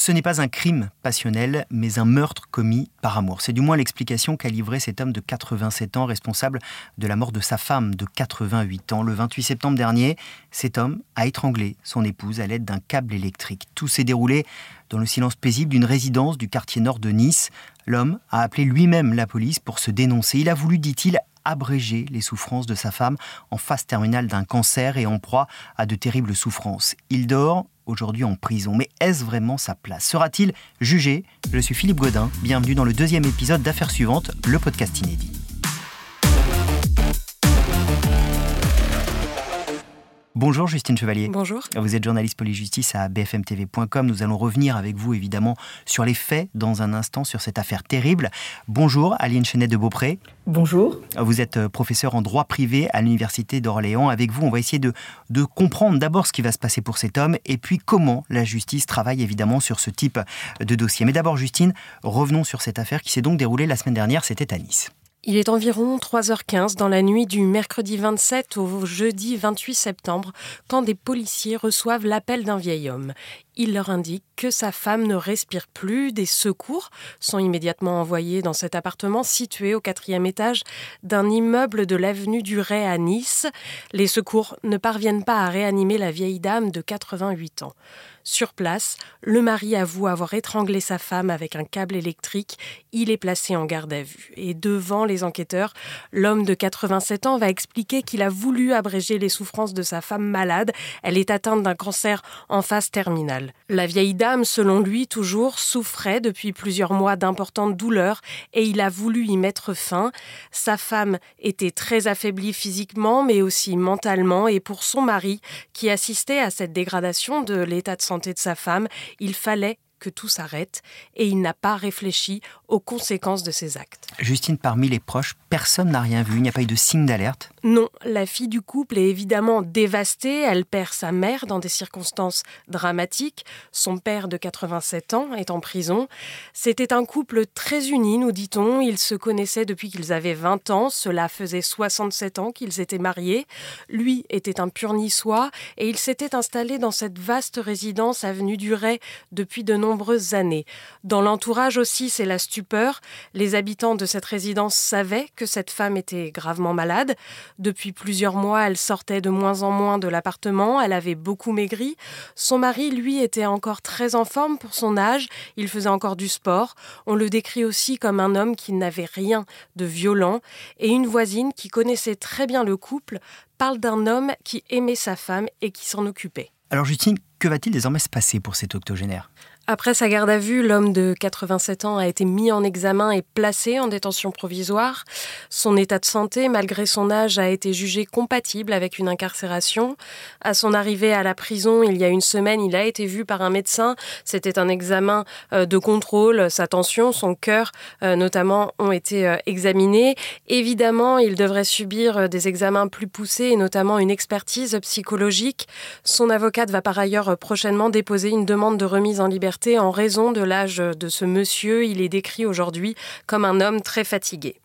Ce n'est pas un crime passionnel, mais un meurtre commis par amour. C'est du moins l'explication qu'a livré cet homme de 87 ans, responsable de la mort de sa femme de 88 ans. Le 28 septembre dernier, cet homme a étranglé son épouse à l'aide d'un câble électrique. Tout s'est déroulé dans le silence paisible d'une résidence du quartier nord de Nice. L'homme a appelé lui-même la police pour se dénoncer. Il a voulu, dit-il, abréger les souffrances de sa femme en phase terminale d'un cancer et en proie à de terribles souffrances. Il dort aujourd'hui en prison. Mais est-ce vraiment sa place? Sera-t-il jugé? Je suis Philippe Godin. Bienvenue dans le deuxième épisode d'Affaires suivantes, le podcast inédit. Bonjour Justine Chevalier. Bonjour. Vous êtes journaliste police-justice à bfmtv.com. Nous allons revenir avec vous évidemment sur les faits dans un instant sur cette affaire terrible. Bonjour Aline Chenet de Beaupré. Bonjour. Vous êtes euh, professeur en droit privé à l'Université d'Orléans. Avec vous, on va essayer de, de comprendre d'abord ce qui va se passer pour cet homme et puis comment la justice travaille évidemment sur ce type de dossier. Mais d'abord Justine, revenons sur cette affaire qui s'est donc déroulée la semaine dernière, c'était à Nice. Il est environ 3h15 dans la nuit du mercredi 27 au jeudi 28 septembre quand des policiers reçoivent l'appel d'un vieil homme. Il leur indique que sa femme ne respire plus. Des secours sont immédiatement envoyés dans cet appartement situé au quatrième étage d'un immeuble de l'avenue du Ray à Nice. Les secours ne parviennent pas à réanimer la vieille dame de 88 ans. Sur place, le mari avoue avoir étranglé sa femme avec un câble électrique. Il est placé en garde à vue. Et devant les enquêteurs, l'homme de 87 ans va expliquer qu'il a voulu abréger les souffrances de sa femme malade. Elle est atteinte d'un cancer en phase terminale. La vieille dame, selon lui, toujours souffrait depuis plusieurs mois d'importantes douleurs et il a voulu y mettre fin. Sa femme était très affaiblie physiquement mais aussi mentalement et pour son mari, qui assistait à cette dégradation de l'état de de sa femme, il fallait que tout s'arrête et il n'a pas réfléchi aux conséquences de ses actes. Justine, parmi les proches, personne n'a rien vu, il n'y a pas eu de signe d'alerte Non, la fille du couple est évidemment dévastée, elle perd sa mère dans des circonstances dramatiques, son père de 87 ans est en prison. C'était un couple très uni, nous dit-on, ils se connaissaient depuis qu'ils avaient 20 ans, cela faisait 67 ans qu'ils étaient mariés. Lui était un pur niçois et il s'était installé dans cette vaste résidence avenue du Ray depuis de nombreuses années. Dans l'entourage aussi, c'est la Les habitants de cette résidence savaient que cette femme était gravement malade. Depuis plusieurs mois, elle sortait de moins en moins de l'appartement, elle avait beaucoup maigri. Son mari, lui, était encore très en forme pour son âge, il faisait encore du sport. On le décrit aussi comme un homme qui n'avait rien de violent. Et une voisine qui connaissait très bien le couple parle d'un homme qui aimait sa femme et qui s'en occupait. Alors Justine, que va-t-il désormais se passer pour cet octogénaire? Après sa garde à vue, l'homme de 87 ans a été mis en examen et placé en détention provisoire. Son état de santé, malgré son âge, a été jugé compatible avec une incarcération. À son arrivée à la prison, il y a une semaine, il a été vu par un médecin. C'était un examen euh, de contrôle. Sa tension, son cœur, euh, notamment, ont été euh, examinés. Évidemment, il devrait subir des examens plus poussés et notamment une expertise psychologique. Son avocate va par ailleurs prochainement déposer une demande de remise en liberté en raison de l'âge de ce monsieur. Il est décrit aujourd'hui comme un homme très fatigué.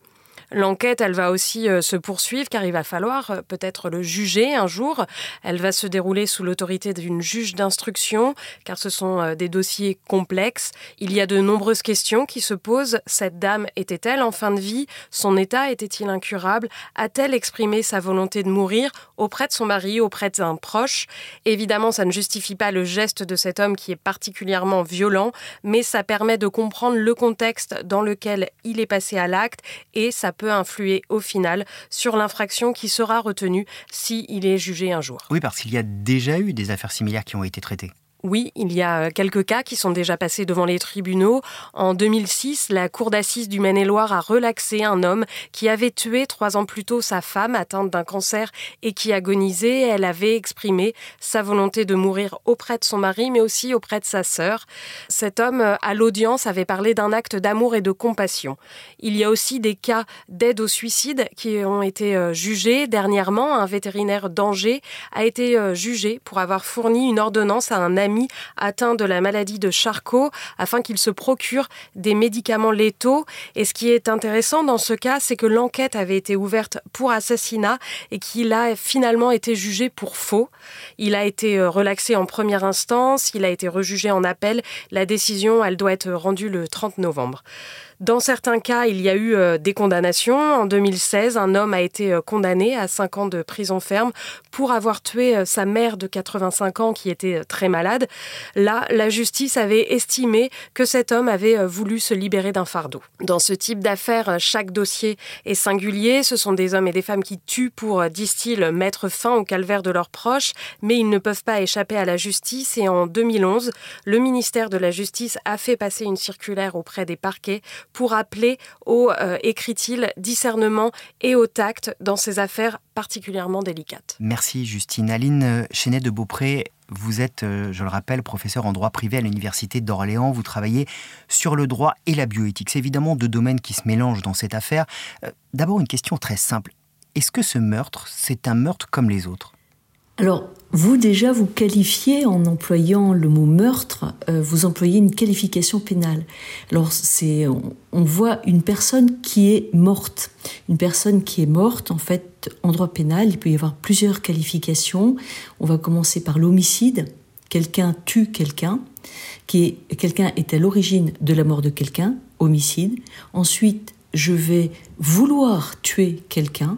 L'enquête, elle va aussi euh, se poursuivre car il va falloir euh, peut-être le juger un jour. Elle va se dérouler sous l'autorité d'une juge d'instruction car ce sont euh, des dossiers complexes. Il y a de nombreuses questions qui se posent. Cette dame était-elle en fin de vie? Son état était-il incurable? A-t-elle exprimé sa volonté de mourir auprès de son mari, auprès d'un proche? Évidemment, ça ne justifie pas le geste de cet homme qui est particulièrement violent, mais ça permet de comprendre le contexte dans lequel il est passé à l'acte et ça peut influer au final sur l'infraction qui sera retenue s'il est jugé un jour. Oui, parce qu'il y a déjà eu des affaires similaires qui ont été traitées. Oui, il y a euh, quelques cas qui sont déjà passés devant les tribunaux. En 2006, la Cour d'assises du Maine-et-Loire a relaxé un homme qui avait tué trois ans plus tôt sa femme atteinte d'un cancer et qui agonisait. Elle avait exprimé sa volonté de mourir auprès de son mari, mais aussi auprès de sa sœur. Cet homme, euh, à l'audience, avait parlé d'un acte d'amour et de compassion. Il y a aussi des cas d'aide au suicide qui ont été euh, jugés. Dernièrement, un vétérinaire d'Angers a été jugé pour avoir fourni une ordonnance à un ami atteint de la maladie de Charcot afin qu'il se procure des médicaments létaux. Et ce qui est intéressant dans ce cas, c'est que l'enquête avait été ouverte pour assassinat et qu'il a finalement été jugé pour faux. Il a été euh, relaxé en première instance, il a été rejugé en appel. La décision, elle doit être rendue le 30 novembre. Dans certains cas, il y a eu euh, des condamnations. En 2016, un homme a été euh, condamné à 5 ans de prison ferme pour avoir tué euh, sa mère de 85 ans qui était très malade. Là, la justice avait estimé que cet homme avait voulu se libérer d'un fardeau. Dans ce type d'affaires, chaque dossier est singulier. Ce sont des hommes et des femmes qui tuent pour, disent-ils, mettre fin au calvaire de leurs proches, mais ils ne peuvent pas échapper à la justice. Et en 2011, le ministère de la Justice a fait passer une circulaire auprès des parquets pour appeler au, euh, écrit-il, discernement et au tact dans ces affaires particulièrement délicates. Merci Justine. Aline Chenet de Beaupré, vous êtes, euh, je le rappelle, professeur en droit privé à l'Université d'Orléans. Vous travaillez sur le droit et la bioéthique. C'est évidemment deux domaines qui se mélangent dans cette affaire. Euh, d'abord, une question très simple. Est-ce que ce meurtre, c'est un meurtre comme les autres? Alors, vous déjà, vous qualifiez en employant le mot meurtre, euh, vous employez une qualification pénale. Alors, on, voit une personne qui est morte. Une personne qui est morte, en fait, en droit pénal, il peut y avoir plusieurs qualifications. On va commencer par l'homicide. Quelqu'un tue quelqu'un, quelqu'un est à l'origine de la mort de quelqu'un, homicide. Ensuite, je vais vouloir tuer quelqu'un.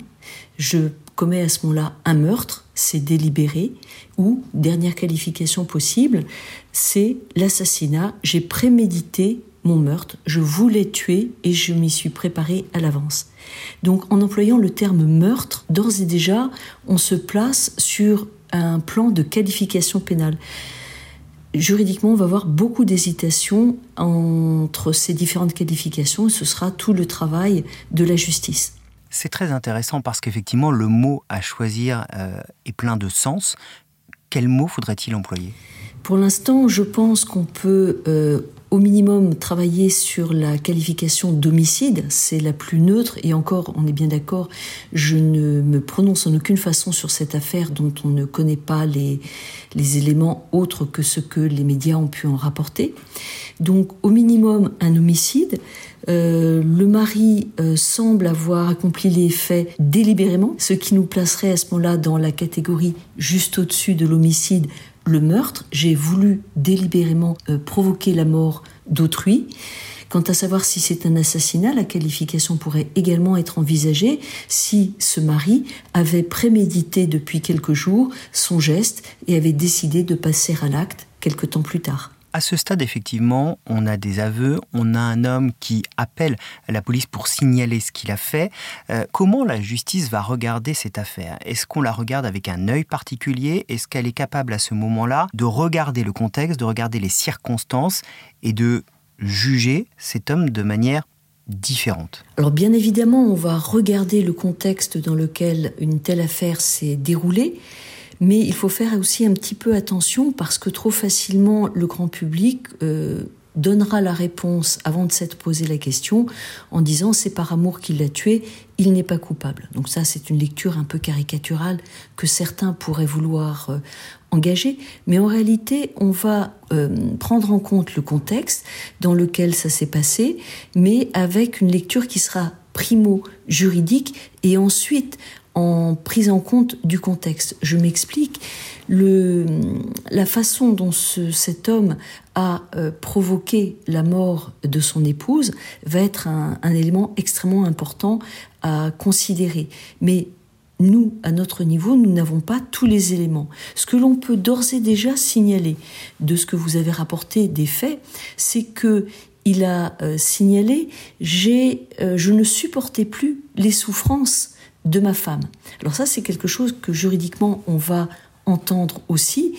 Je commet à ce moment-là un meurtre, c'est délibéré, ou, dernière qualification possible, c'est l'assassinat, j'ai prémédité mon meurtre, je voulais tuer et je m'y suis préparé à l'avance. Donc en employant le terme meurtre, d'ores et déjà, on se place sur un plan de qualification pénale. Juridiquement, on va avoir beaucoup d'hésitation entre ces différentes qualifications et ce sera tout le travail de la justice. C'est très intéressant parce qu'effectivement, le mot à choisir euh, est plein de sens. Quel mot faudrait-il employer? Pour l'instant, je pense qu'on peut euh, au minimum travailler sur la qualification d'homicide, c'est la plus neutre, et encore, on est bien d'accord, je ne me prononce en aucune façon sur cette affaire dont on ne connaît pas les, les éléments autres que ce que les médias ont pu en rapporter. Donc, au minimum, un homicide. Euh, le mari euh, semble avoir accompli les faits délibérément, ce qui nous placerait à ce moment-là dans la catégorie juste au-dessus de l'homicide, le meurtre. J'ai voulu délibérément euh, provoquer la mort d'autrui. Quant à savoir si c'est un assassinat, la qualification pourrait également être envisagée si ce mari avait prémédité depuis quelques jours son geste et avait décidé de passer à l'acte quelque temps plus tard. À ce stade, effectivement, on a des aveux, on a un homme qui appelle la police pour signaler ce qu'il a fait. Euh, comment la justice va regarder cette affaire? Est-ce qu'on la regarde avec un œil particulier? Est-ce qu'elle est capable à ce moment-là de regarder le contexte, de regarder les circonstances et de juger cet homme de manière différente? Alors bien évidemment, on va regarder le contexte dans lequel une telle affaire s'est déroulée. Mais il faut faire aussi un petit peu attention parce que trop facilement le grand public euh, donnera la réponse avant de s'être posé la question en disant c'est par amour qu'il l'a tué, il n'est pas coupable. Donc ça c'est une lecture un peu caricaturale que certains pourraient vouloir euh, engager, mais en réalité on va euh, prendre en compte le contexte dans lequel ça s'est passé, mais avec une lecture qui sera primo juridique et ensuite en prise en compte du contexte. Je m'explique. La façon dont cet homme a euh, provoqué la mort de son épouse va être un, élément extrêmement important à considérer. Mais nous, à notre niveau, nous n'avons pas tous les éléments. Ce que l'on peut d'ores et déjà signaler de ce que vous avez rapporté des faits, c'est que il a euh, signalé euh, je ne supportais plus les souffrances de ma femme. Alors ça, c'est quelque chose que juridiquement, on va entendre aussi.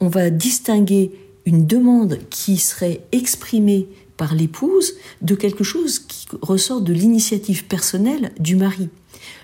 On va distinguer une demande qui serait exprimée par l'épouse de quelque chose qui ressort de l'initiative personnelle du mari.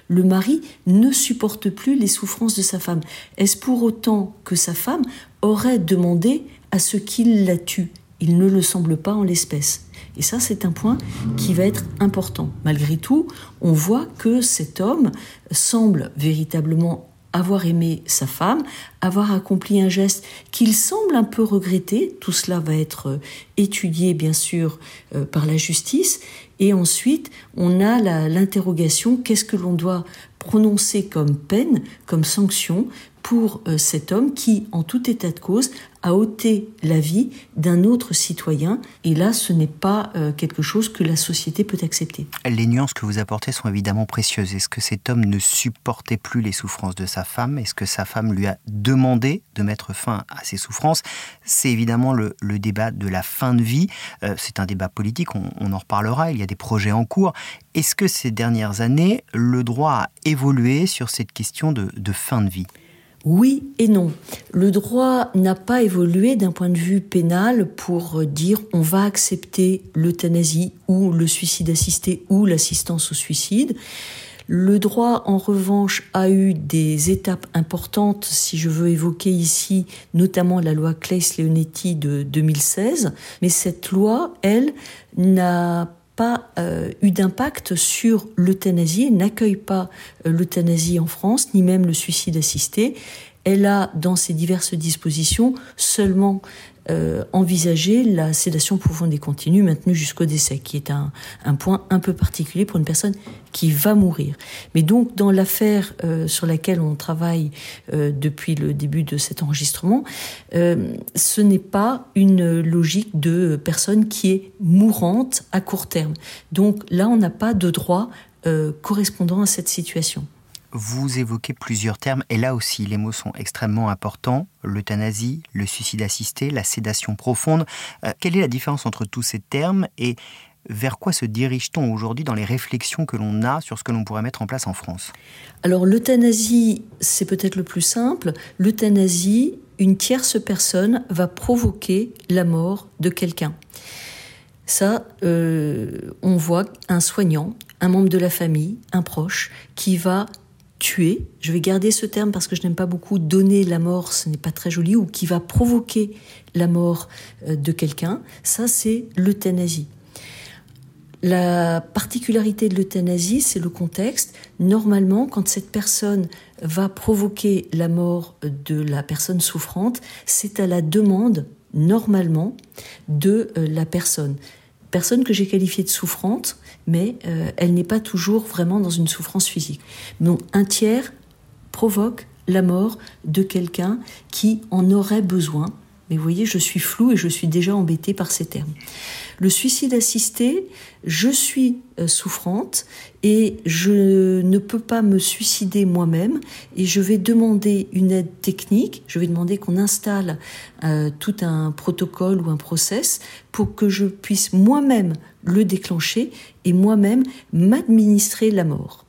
Le mari ne supporte plus les souffrances de sa femme. Est-ce pour autant que sa femme aurait demandé à ce qu'il la tue? Il ne le semble pas en l'espèce. Et ça, c'est un point qui va être important. Malgré tout, on voit que cet homme semble véritablement avoir aimé sa femme, avoir accompli un geste qu'il semble un peu regretter. Tout cela va être euh, étudié, bien sûr, euh, par la justice. Et ensuite, on a l'interrogation, qu'est-ce que l'on doit prononcer comme peine, comme sanction pour euh, cet homme qui, en tout état de cause, a ôté la vie d'un autre citoyen. Et là, ce n'est pas euh, quelque chose que la société peut accepter. Les nuances que vous apportez sont évidemment précieuses. Est-ce que cet homme ne supportait plus les souffrances de sa femme? Est-ce que sa femme lui a demandé de mettre fin à ses souffrances? C'est évidemment le, débat de la fin de vie. Euh, c'est un débat politique, on, en reparlera. Il y a des projets en cours. Est-ce que ces dernières années, le droit a évolué sur cette question de fin de vie? Oui et non. Le droit n'a pas évolué d'un point de vue pénal pour dire on va accepter l'euthanasie ou le suicide assisté ou l'assistance au suicide. Le droit, en revanche, a eu des étapes importantes, si je veux évoquer ici notamment la loi Claes-Leonetti de 2016. Mais cette loi, elle, n'a pas euh, eu d'impact sur l'euthanasie, n'accueille pas euh, l'euthanasie en France, ni même le suicide assisté. Elle a, dans ses diverses dispositions, seulement euh, envisager la sédation profonde et continue maintenue jusqu'au décès, qui est un, point un peu particulier pour une personne qui va mourir. Mais donc, dans l'affaire euh, sur laquelle on travaille euh, depuis le début de cet enregistrement, ce n'est pas une logique de personne qui est mourante à court terme. Donc là, on n'a pas de droit correspondant à cette situation vous évoquez plusieurs termes, et là aussi les mots sont extrêmement importants, l'euthanasie, le suicide assisté, la sédation profonde. Euh, quelle est la différence entre tous ces termes et vers quoi se dirige-t-on aujourd'hui dans les réflexions que l'on a sur ce que l'on pourrait mettre en place en France? Alors l'euthanasie, c'est peut-être le plus simple. L'euthanasie, une tierce personne va provoquer la mort de quelqu'un. Ça, euh, on voit un soignant, un membre de la famille, un proche, qui va tuer, je vais garder ce terme parce que je n'aime pas beaucoup donner la mort, ce n'est pas très joli, ou qui va provoquer la mort euh, de quelqu'un, ça c'est l'euthanasie. La particularité de l'euthanasie, c'est le contexte. Normalement, quand cette personne va provoquer la mort de la personne souffrante, c'est à la demande, normalement, de euh, la personne personne que j'ai qualifiée de souffrante, mais euh, elle n'est pas toujours vraiment dans une souffrance physique. Donc un tiers provoque la mort de quelqu'un qui en aurait besoin mais vous voyez, je suis floue et je suis déjà embêtée par ces termes. Le suicide assisté, je suis euh, souffrante et je ne peux pas me suicider moi-même et je vais demander une aide technique, je vais demander qu'on installe euh, tout un protocole ou un process pour que je puisse moi-même le déclencher et moi-même m'administrer la mort.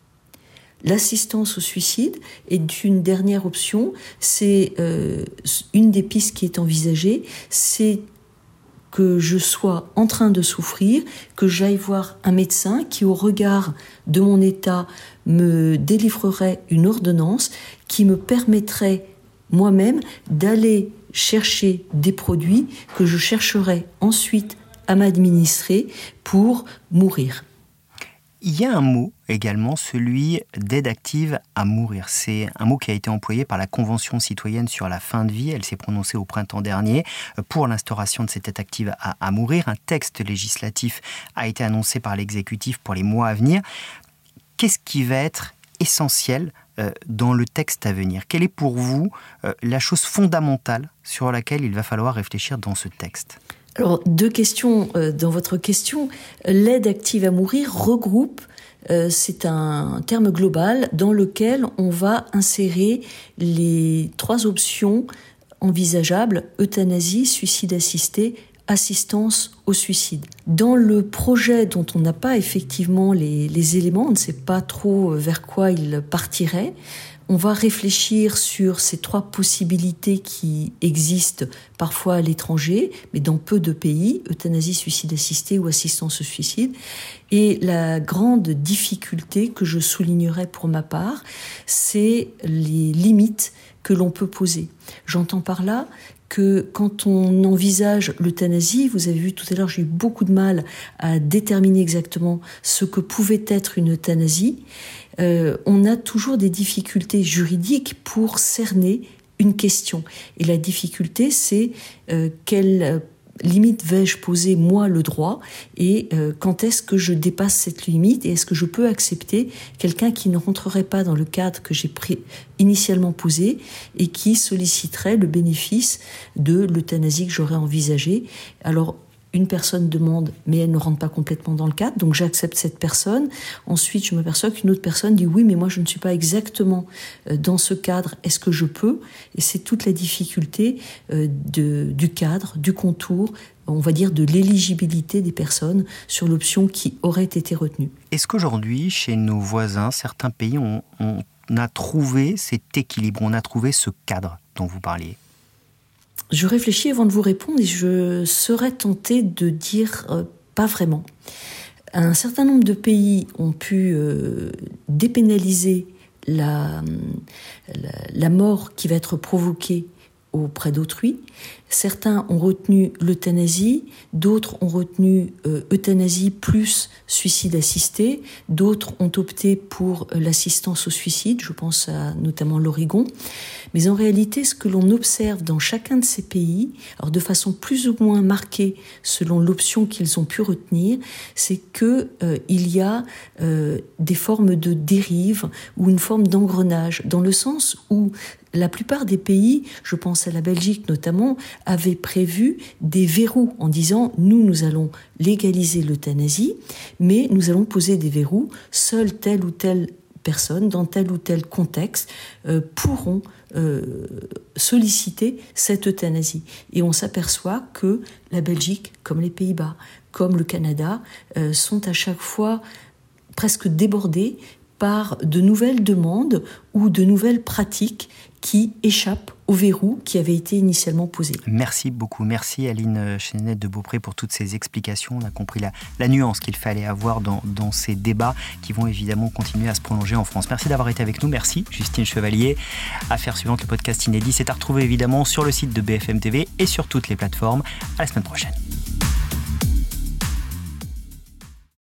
L'assistance au suicide est une dernière option. C'est euh, une des pistes qui est envisagée. Que je sois en train de souffrir, que j'aille voir un médecin qui, au regard de mon état, me délivrerait une ordonnance qui me permettrait moi-même d'aller chercher des produits que je chercherai ensuite à m'administrer pour mourir. Il y a un mot également, celui d'aide active à mourir. C'est un mot qui a été employé par la Convention citoyenne sur la fin de vie. Elle s'est prononcée au printemps dernier pour l'instauration de cette aide active à, mourir. Un texte législatif a été annoncé par l'exécutif pour les mois à venir. Qu'est-ce qui va être essentiel euh, dans le texte à venir? Quelle est pour vous euh, la chose fondamentale sur laquelle il va falloir réfléchir dans ce texte? Alors, deux questions euh, dans votre question. L'aide active à mourir regroupe, euh, c'est un terme global dans lequel on va insérer les trois options envisageables, euthanasie, suicide assisté, assistance au suicide. Dans le projet dont on n'a pas effectivement les, les éléments, on ne sait pas trop vers quoi il partirait, on va réfléchir sur ces trois possibilités qui existent parfois à l'étranger, mais dans peu de pays, euthanasie, suicide assisté ou assistance au suicide. Et la grande difficulté que je soulignerai pour ma part, c'est les limites que l'on peut poser. J'entends par là que quand on envisage l'euthanasie, vous avez vu tout à l'heure, j'ai eu beaucoup de mal à déterminer exactement ce que pouvait être une euthanasie. Euh, on a toujours des difficultés juridiques pour cerner une question. Et la difficulté, c'est euh, quelle limite vais-je poser moi le droit et euh, quand est-ce que je dépasse cette limite et est-ce que je peux accepter quelqu'un qui ne rentrerait pas dans le cadre que j'ai initialement posé et qui solliciterait le bénéfice de l'euthanasie que j'aurais envisagée? Alors une personne demande, mais elle ne rentre pas complètement dans le cadre, donc j'accepte cette personne. Ensuite, je m'aperçois qu'une autre personne dit oui, mais moi je ne suis pas exactement euh, dans ce cadre, est-ce que je peux? Et c'est toute la difficulté euh, du cadre, du contour, on va dire de l'éligibilité des personnes sur l'option qui aurait été retenue. Est-ce qu'aujourd'hui, chez nos voisins, certains pays, on a trouvé cet équilibre, on a trouvé ce cadre dont vous parliez? Je réfléchis avant de vous répondre et je serais tentée de dire euh, pas vraiment. Un certain nombre de pays ont pu euh, dépénaliser la, la, mort qui va être provoquée auprès d'autrui. Certains ont retenu l'euthanasie, d'autres ont retenu euh, euthanasie plus suicide assisté, d'autres ont opté pour euh, l'assistance au suicide, je pense à notamment l'Oregon. Mais en réalité, ce que l'on observe dans chacun de ces pays, alors de façon plus ou moins marquée selon l'option qu'ils ont pu retenir, c'est que euh, il y a des formes de dérive ou une forme d'engrenage, dans le sens où la plupart des pays, je pense à la Belgique notamment, avaient prévu des verrous en disant nous, nous allons légaliser l'euthanasie, mais nous allons poser des verrous, seule telle ou telle personne, dans tel ou tel contexte, euh, pourront euh, solliciter cette euthanasie. Et on s'aperçoit que la Belgique, comme les Pays-Bas, comme le Canada, euh, sont à chaque fois presque débordés par de nouvelles demandes ou de nouvelles pratiques qui échappent au verrou qui avait été initialement posé. Merci beaucoup. Merci Aline Chénette de Beaupré pour toutes ces explications. On a compris la, nuance qu'il fallait avoir dans, dans, ces débats qui vont évidemment continuer à se prolonger en France. Merci d'avoir été avec nous. Merci Justine Chevalier. Affaire suivante, le podcast inédit, c'est à retrouver évidemment sur le site de BFM TV et sur toutes les plateformes. À la semaine prochaine.